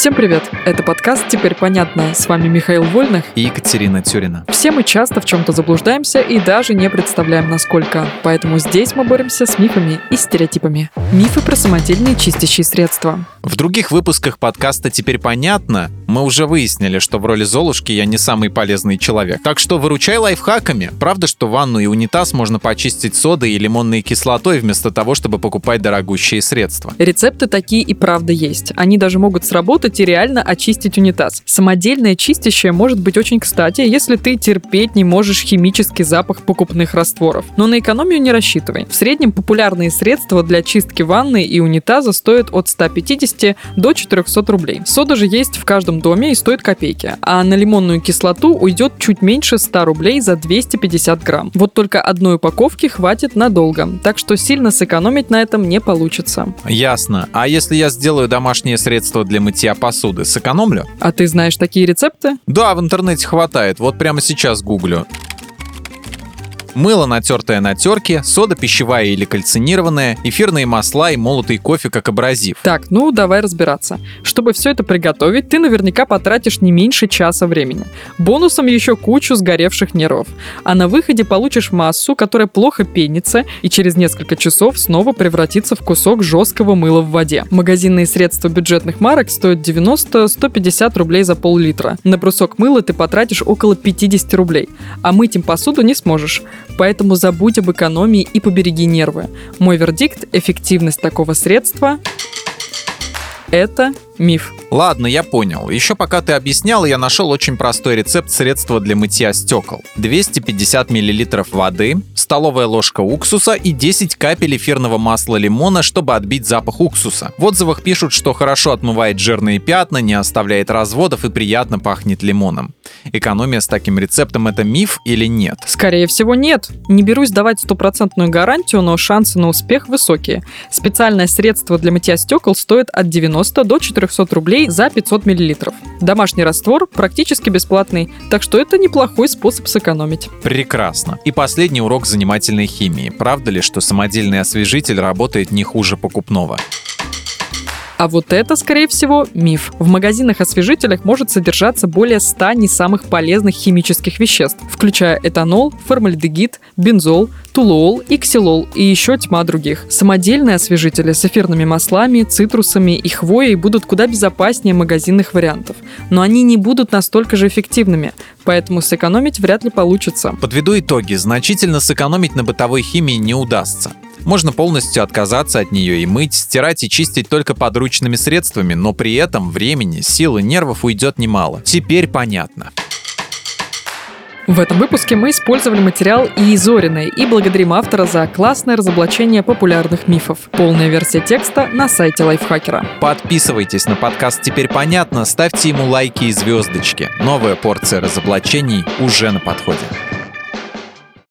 Всем привет! Это подкаст «Теперь понятно». С вами Михаил Вольных и Екатерина Тюрина. Все мы часто в чем-то заблуждаемся и даже не представляем, насколько. Поэтому здесь мы боремся с мифами и стереотипами. Мифы про самодельные чистящие средства. В других выпусках подкаста «Теперь понятно» мы уже выяснили, что в роли Золушки я не самый полезный человек. Так что выручай лайфхаками. Правда, что ванну и унитаз можно почистить содой и лимонной кислотой вместо того, чтобы покупать дорогущие средства. Рецепты такие и правда есть. Они даже могут сработать и реально очистить унитаз. Самодельное чистящее может быть очень кстати, если ты терпеть не можешь химический запах покупных растворов. Но на экономию не рассчитывай. В среднем популярные средства для чистки ванны и унитаза стоят от 150 до 400 рублей. Сода же есть в каждом доме и стоит копейки, а на лимонную кислоту уйдет чуть меньше 100 рублей за 250 грамм. Вот только одной упаковки хватит надолго, так что сильно сэкономить на этом не получится. Ясно. А если я сделаю домашнее средство для мытья посуды, сэкономлю? А ты знаешь такие рецепты? Да, в интернете хватает. Вот прямо сейчас гуглю мыло, натертое на терке, сода пищевая или кальцинированная, эфирные масла и молотый кофе как абразив. Так, ну давай разбираться. Чтобы все это приготовить, ты наверняка потратишь не меньше часа времени. Бонусом еще кучу сгоревших нервов. А на выходе получишь массу, которая плохо пенится и через несколько часов снова превратится в кусок жесткого мыла в воде. Магазинные средства бюджетных марок стоят 90-150 рублей за пол-литра. На брусок мыла ты потратишь около 50 рублей, а мыть им посуду не сможешь. Поэтому забудь об экономии и побереги нервы. Мой вердикт – эффективность такого средства – это миф. Ладно, я понял. Еще пока ты объяснял, я нашел очень простой рецепт средства для мытья стекол. 250 мл воды, столовая ложка уксуса и 10 капель эфирного масла лимона, чтобы отбить запах уксуса. В отзывах пишут, что хорошо отмывает жирные пятна, не оставляет разводов и приятно пахнет лимоном. Экономия с таким рецептом это миф или нет? Скорее всего нет. Не берусь давать стопроцентную гарантию, но шансы на успех высокие. Специальное средство для мытья стекол стоит от 90 до 400 рублей за 500 мл. Домашний раствор практически бесплатный, так что это неплохой способ сэкономить. Прекрасно. И последний урок за занимательной химии. Правда ли, что самодельный освежитель работает не хуже покупного? А вот это, скорее всего, миф. В магазинах-освежителях может содержаться более 100 не самых полезных химических веществ, включая этанол, формальдегид, бензол, тулуол, иксилол и еще тьма других. Самодельные освежители с эфирными маслами, цитрусами и хвоей будут куда безопаснее магазинных вариантов. Но они не будут настолько же эффективными, поэтому сэкономить вряд ли получится. Подведу итоги. Значительно сэкономить на бытовой химии не удастся. Можно полностью отказаться от нее и мыть, стирать и чистить только подручными средствами, но при этом времени, сил и нервов уйдет немало. Теперь понятно. В этом выпуске мы использовали материал Иезориной и благодарим автора за классное разоблачение популярных мифов. Полная версия текста на сайте Лайфхакера. Подписывайтесь на подкаст «Теперь понятно», ставьте ему лайки и звездочки. Новая порция разоблачений уже на подходе.